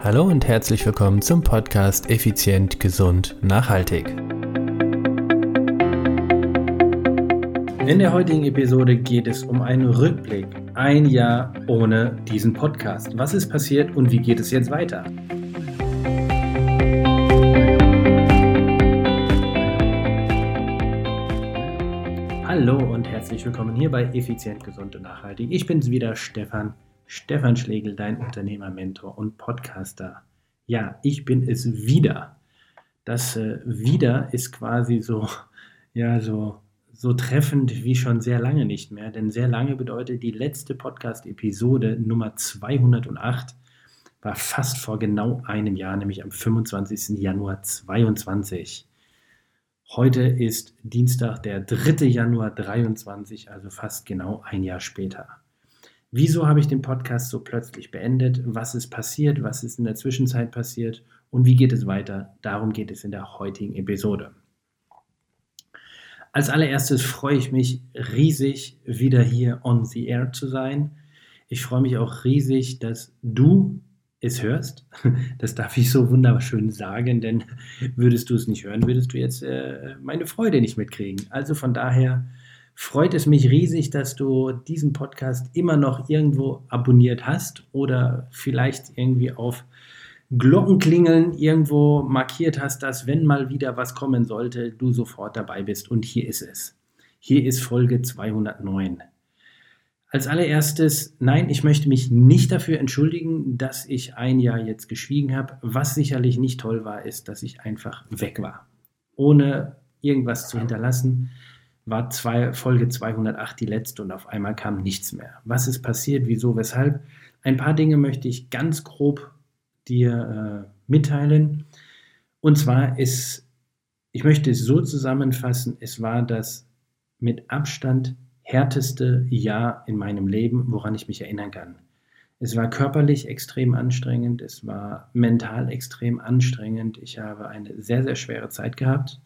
Hallo und herzlich willkommen zum Podcast Effizient, Gesund, Nachhaltig. In der heutigen Episode geht es um einen Rückblick. Ein Jahr ohne diesen Podcast. Was ist passiert und wie geht es jetzt weiter? Hallo und herzlich willkommen hier bei Effizient, Gesund und Nachhaltig. Ich bin's wieder, Stefan Stefan Schlegel, dein Unternehmermentor und Podcaster. Ja, ich bin es wieder. Das äh, wieder ist quasi so, ja, so, so treffend wie schon sehr lange nicht mehr, denn sehr lange bedeutet die letzte Podcast-Episode Nummer 208 war fast vor genau einem Jahr, nämlich am 25. Januar 2022. Heute ist Dienstag, der 3. Januar 23, also fast genau ein Jahr später. Wieso habe ich den Podcast so plötzlich beendet? Was ist passiert? Was ist in der Zwischenzeit passiert? Und wie geht es weiter? Darum geht es in der heutigen Episode. Als allererstes freue ich mich riesig, wieder hier on the air zu sein. Ich freue mich auch riesig, dass du es hörst. Das darf ich so wunderschön sagen, denn würdest du es nicht hören, würdest du jetzt äh, meine Freude nicht mitkriegen. Also von daher freut es mich riesig, dass du diesen Podcast immer noch irgendwo abonniert hast oder vielleicht irgendwie auf Glockenklingeln irgendwo markiert hast, dass wenn mal wieder was kommen sollte, du sofort dabei bist. Und hier ist es. Hier ist Folge 209. Als allererstes, nein, ich möchte mich nicht dafür entschuldigen, dass ich ein Jahr jetzt geschwiegen habe. Was sicherlich nicht toll war, ist, dass ich einfach weg war, ohne irgendwas zu hinterlassen war zwei, Folge 208 die letzte und auf einmal kam nichts mehr. Was ist passiert, wieso, weshalb? Ein paar Dinge möchte ich ganz grob dir äh, mitteilen. Und zwar ist, ich möchte es so zusammenfassen, es war das mit Abstand härteste Jahr in meinem Leben, woran ich mich erinnern kann. Es war körperlich extrem anstrengend, es war mental extrem anstrengend. Ich habe eine sehr, sehr schwere Zeit gehabt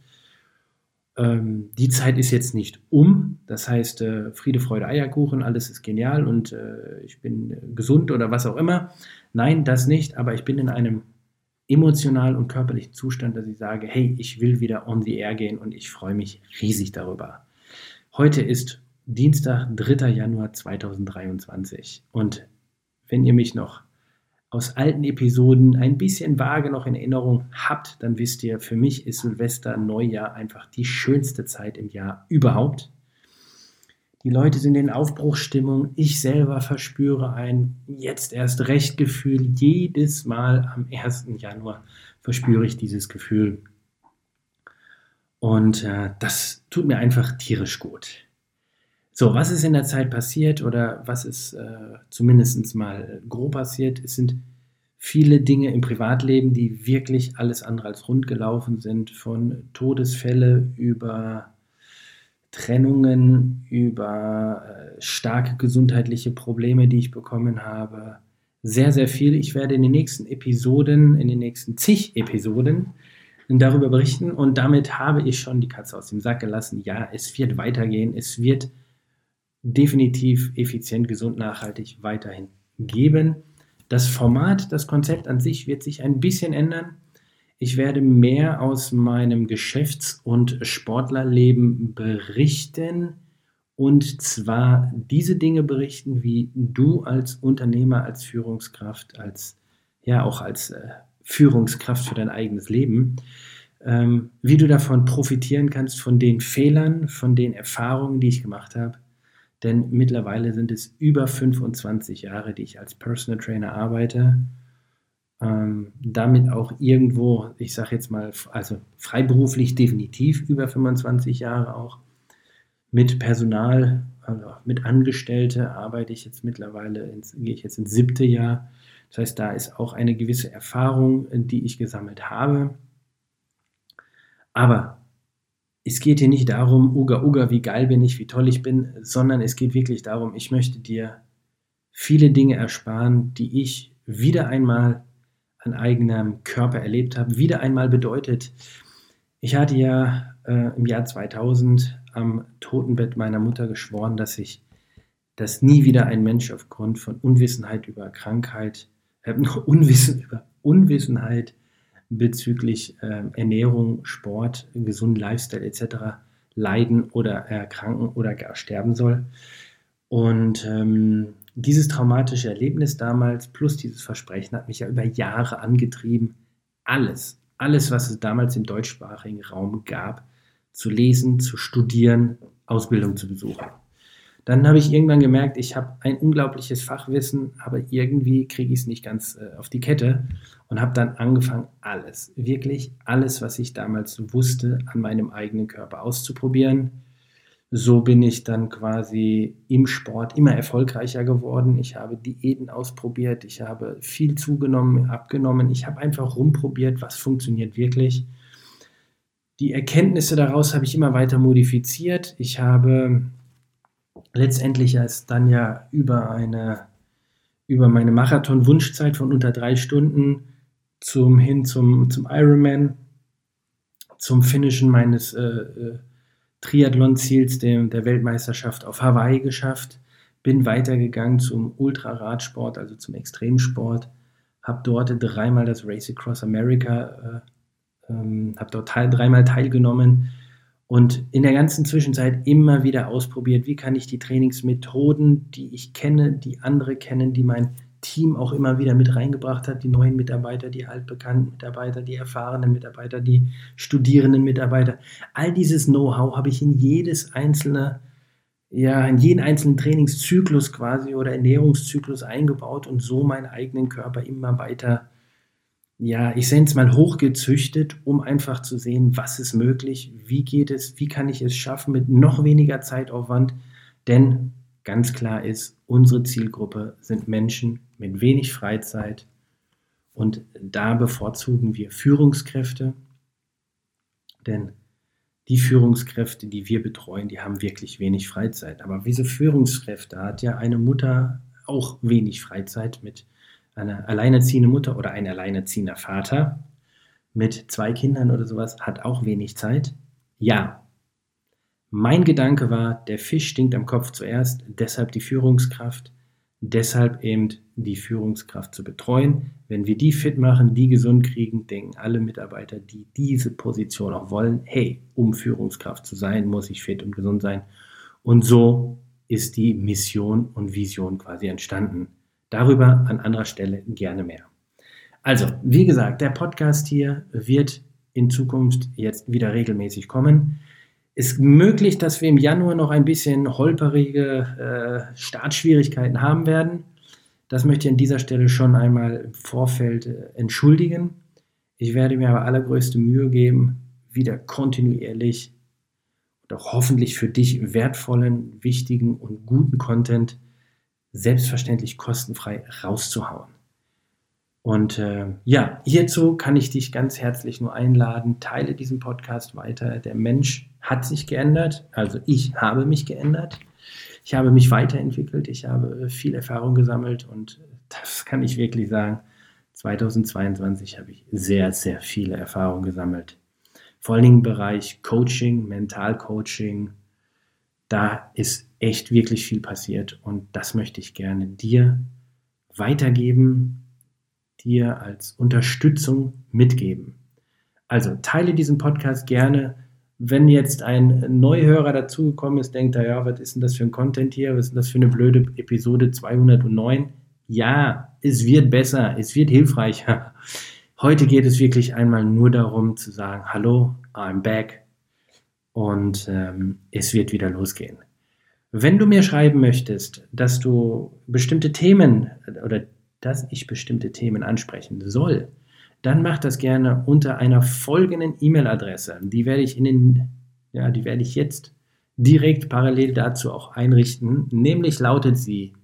ähm, die Zeit ist jetzt nicht um. Das heißt, äh, Friede, Freude, Eierkuchen, alles ist genial und äh, ich bin gesund oder was auch immer. Nein, das nicht, aber ich bin in einem emotionalen und körperlichen Zustand, dass ich sage, hey, ich will wieder on the air gehen und ich freue mich riesig darüber. Heute ist Dienstag, 3. Januar 2023 und wenn ihr mich noch aus alten Episoden ein bisschen vage noch in Erinnerung habt, dann wisst ihr, für mich ist Silvester, Neujahr einfach die schönste Zeit im Jahr überhaupt. Die Leute sind in Aufbruchsstimmung. Ich selber verspüre ein jetzt erst recht Gefühl. Jedes Mal am 1. Januar verspüre ich dieses Gefühl. Und äh, das tut mir einfach tierisch gut. So, was ist in der Zeit passiert oder was ist äh, zumindest mal grob passiert? Es sind viele Dinge im Privatleben, die wirklich alles andere als rund gelaufen sind, von Todesfälle über Trennungen, über äh, starke gesundheitliche Probleme, die ich bekommen habe. Sehr, sehr viel. Ich werde in den nächsten Episoden, in den nächsten zig Episoden darüber berichten und damit habe ich schon die Katze aus dem Sack gelassen. Ja, es wird weitergehen. Es wird definitiv effizient, gesund, nachhaltig weiterhin geben. Das Format, das Konzept an sich wird sich ein bisschen ändern. Ich werde mehr aus meinem Geschäfts- und Sportlerleben berichten und zwar diese Dinge berichten, wie du als Unternehmer, als Führungskraft, als ja auch als äh, Führungskraft für dein eigenes Leben, ähm, wie du davon profitieren kannst, von den Fehlern, von den Erfahrungen, die ich gemacht habe denn mittlerweile sind es über 25 Jahre, die ich als Personal Trainer arbeite. Ähm, damit auch irgendwo, ich sage jetzt mal, also freiberuflich definitiv über 25 Jahre auch. Mit Personal, also mit Angestellte arbeite ich jetzt mittlerweile, ins, gehe ich jetzt ins siebte Jahr. Das heißt, da ist auch eine gewisse Erfahrung, die ich gesammelt habe. Aber es geht hier nicht darum, Uga Uga, wie geil bin ich, wie toll ich bin, sondern es geht wirklich darum, ich möchte dir viele Dinge ersparen, die ich wieder einmal an eigenem Körper erlebt habe. Wieder einmal bedeutet, ich hatte ja äh, im Jahr 2000 am Totenbett meiner Mutter geschworen, dass ich, dass nie wieder ein Mensch aufgrund von Unwissenheit über Krankheit, äh, Unwissen über Unwissenheit bezüglich äh, Ernährung, Sport, gesunden Lifestyle etc. leiden oder erkranken oder gar sterben soll. Und ähm, dieses traumatische Erlebnis damals plus dieses Versprechen hat mich ja über Jahre angetrieben, alles, alles, was es damals im deutschsprachigen Raum gab, zu lesen, zu studieren, Ausbildung zu besuchen. Dann habe ich irgendwann gemerkt, ich habe ein unglaubliches Fachwissen, aber irgendwie kriege ich es nicht ganz äh, auf die Kette und habe dann angefangen, alles, wirklich alles, was ich damals wusste, an meinem eigenen Körper auszuprobieren. So bin ich dann quasi im Sport immer erfolgreicher geworden. Ich habe Diäten ausprobiert, ich habe viel zugenommen, abgenommen. Ich habe einfach rumprobiert, was funktioniert wirklich. Die Erkenntnisse daraus habe ich immer weiter modifiziert. Ich habe letztendlich als dann ja über eine über meine Marathon-Wunschzeit von unter drei Stunden zum hin zum, zum Ironman, zum Finishen meines äh, äh, Triathlon-Ziels der, der Weltmeisterschaft auf Hawaii geschafft, bin weitergegangen zum Ultraradsport, also zum Extremsport, habe dort dreimal das Race Across America, äh, ähm, habe dort teil, dreimal teilgenommen, und in der ganzen Zwischenzeit immer wieder ausprobiert, wie kann ich die Trainingsmethoden, die ich kenne, die andere kennen, die mein Team auch immer wieder mit reingebracht hat, die neuen Mitarbeiter, die altbekannten Mitarbeiter, die erfahrenen Mitarbeiter, die studierenden Mitarbeiter. All dieses Know-how habe ich in jedes einzelne, ja, in jeden einzelnen Trainingszyklus quasi oder Ernährungszyklus eingebaut und so meinen eigenen Körper immer weiter ja, ich sende es mal hochgezüchtet, um einfach zu sehen, was ist möglich, wie geht es, wie kann ich es schaffen mit noch weniger Zeitaufwand. Denn ganz klar ist, unsere Zielgruppe sind Menschen mit wenig Freizeit und da bevorzugen wir Führungskräfte, denn die Führungskräfte, die wir betreuen, die haben wirklich wenig Freizeit. Aber diese Führungskräfte hat ja eine Mutter auch wenig Freizeit mit eine alleinerziehende Mutter oder ein alleinerziehender Vater mit zwei Kindern oder sowas hat auch wenig Zeit? Ja. Mein Gedanke war, der Fisch stinkt am Kopf zuerst, deshalb die Führungskraft, deshalb eben die Führungskraft zu betreuen. Wenn wir die fit machen, die gesund kriegen, denken alle Mitarbeiter, die diese Position auch wollen, hey, um Führungskraft zu sein, muss ich fit und gesund sein. Und so ist die Mission und Vision quasi entstanden. Darüber an anderer Stelle gerne mehr. Also, wie gesagt, der Podcast hier wird in Zukunft jetzt wieder regelmäßig kommen. Ist möglich, dass wir im Januar noch ein bisschen holperige äh, Startschwierigkeiten haben werden. Das möchte ich an dieser Stelle schon einmal im Vorfeld äh, entschuldigen. Ich werde mir aber allergrößte Mühe geben, wieder kontinuierlich und auch hoffentlich für dich wertvollen, wichtigen und guten Content selbstverständlich kostenfrei rauszuhauen. Und äh, ja, hierzu kann ich dich ganz herzlich nur einladen, teile diesen Podcast weiter. Der Mensch hat sich geändert, also ich habe mich geändert. Ich habe mich weiterentwickelt, ich habe viel Erfahrung gesammelt und das kann ich wirklich sagen. 2022 habe ich sehr, sehr viele Erfahrungen gesammelt. Vor allen Dingen im Bereich Coaching, Mentalcoaching. Da ist echt wirklich viel passiert und das möchte ich gerne dir weitergeben, dir als Unterstützung mitgeben. Also teile diesen Podcast gerne. Wenn jetzt ein Neuhörer dazugekommen ist, denkt er, ja, was ist denn das für ein Content hier? Was ist denn das für eine blöde Episode 209? Ja, es wird besser, es wird hilfreicher. Heute geht es wirklich einmal nur darum zu sagen, hallo, I'm back und ähm, es wird wieder losgehen. Wenn du mir schreiben möchtest, dass du bestimmte Themen oder dass ich bestimmte Themen ansprechen soll, dann mach das gerne unter einer folgenden E-Mail-Adresse. Die werde ich in den, ja, die werde ich jetzt direkt parallel dazu auch einrichten. Nämlich lautet sie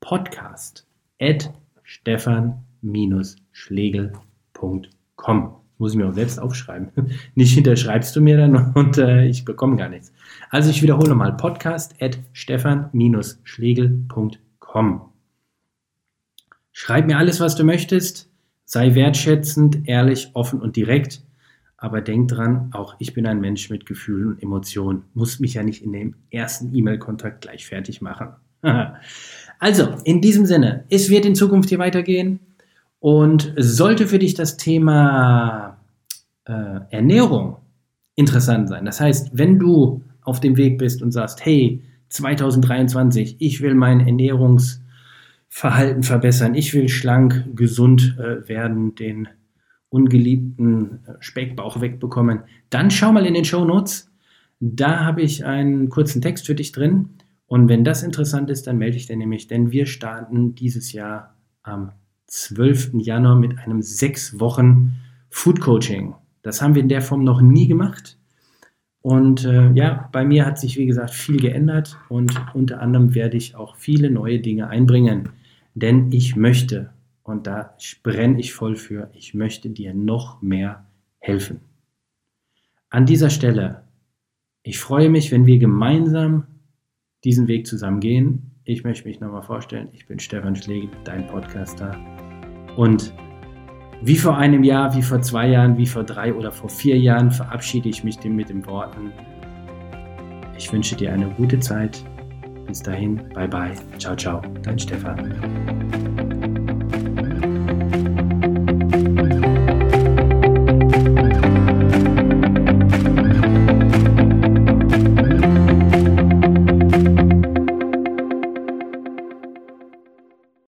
podcast at stefan-schlegel.com. Muss ich mir auch selbst aufschreiben. Nicht hinterschreibst du mir dann und äh, ich bekomme gar nichts. Also ich wiederhole mal podcast at stefan-schlegel.com. Schreib mir alles, was du möchtest. Sei wertschätzend, ehrlich, offen und direkt. Aber denk dran, auch ich bin ein Mensch mit Gefühlen und Emotionen. Muss mich ja nicht in dem ersten E-Mail-Kontakt gleich fertig machen. also, in diesem Sinne, es wird in Zukunft hier weitergehen. Und sollte für dich das Thema äh, Ernährung interessant sein, das heißt, wenn du auf dem Weg bist und sagst, hey, 2023, ich will mein Ernährungsverhalten verbessern, ich will schlank, gesund äh, werden, den ungeliebten äh, Speckbauch wegbekommen, dann schau mal in den Show Notes. Da habe ich einen kurzen Text für dich drin. Und wenn das interessant ist, dann melde ich dir nämlich, denn wir starten dieses Jahr am 12. Januar mit einem sechs Wochen Food Coaching. Das haben wir in der Form noch nie gemacht. Und äh, ja, bei mir hat sich, wie gesagt, viel geändert und unter anderem werde ich auch viele neue Dinge einbringen. Denn ich möchte, und da brenne ich voll für, ich möchte dir noch mehr helfen. An dieser Stelle, ich freue mich, wenn wir gemeinsam diesen Weg zusammen gehen. Ich möchte mich nochmal vorstellen, ich bin Stefan Schlegel, dein Podcaster. Und wie vor einem Jahr, wie vor zwei Jahren, wie vor drei oder vor vier Jahren verabschiede ich mich mit den Worten. Ich wünsche dir eine gute Zeit. Bis dahin, bye bye. Ciao, ciao. Dein Stefan.